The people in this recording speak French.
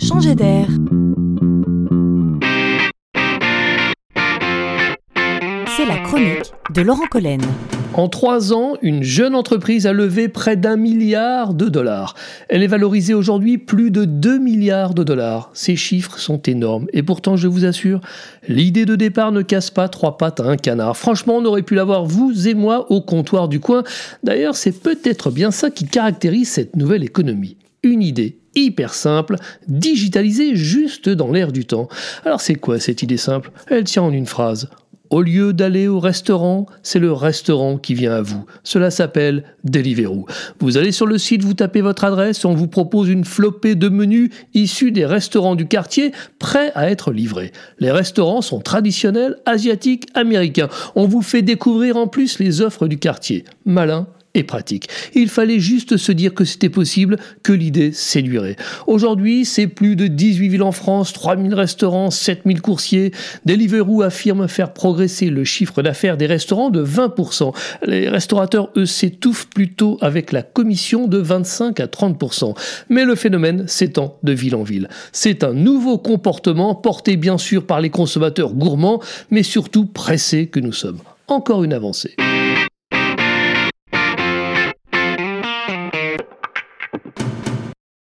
changer d'air. C'est la chronique de Laurent Collen. En trois ans, une jeune entreprise a levé près d'un milliard de dollars. Elle est valorisée aujourd'hui plus de 2 milliards de dollars. Ces chiffres sont énormes. Et pourtant, je vous assure, l'idée de départ ne casse pas trois pattes à un canard. Franchement, on aurait pu l'avoir vous et moi au comptoir du coin. D'ailleurs, c'est peut-être bien ça qui caractérise cette nouvelle économie. Une idée hyper simple, digitalisée juste dans l'air du temps. Alors c'est quoi cette idée simple? Elle tient en une phrase. Au lieu d'aller au restaurant, c'est le restaurant qui vient à vous. Cela s'appelle Deliveroo. Vous allez sur le site, vous tapez votre adresse, on vous propose une flopée de menus issus des restaurants du quartier prêts à être livrés. Les restaurants sont traditionnels, asiatiques, américains. On vous fait découvrir en plus les offres du quartier. Malin et pratique. Il fallait juste se dire que c'était possible, que l'idée séduirait. Aujourd'hui, c'est plus de 18 villes en France, 3000 restaurants, 7000 coursiers. Deliveroo affirme faire progresser le chiffre d'affaires des restaurants de 20%. Les restaurateurs, eux, s'étouffent plutôt avec la commission de 25 à 30%. Mais le phénomène s'étend de ville en ville. C'est un nouveau comportement porté bien sûr par les consommateurs gourmands, mais surtout pressés que nous sommes. Encore une avancée.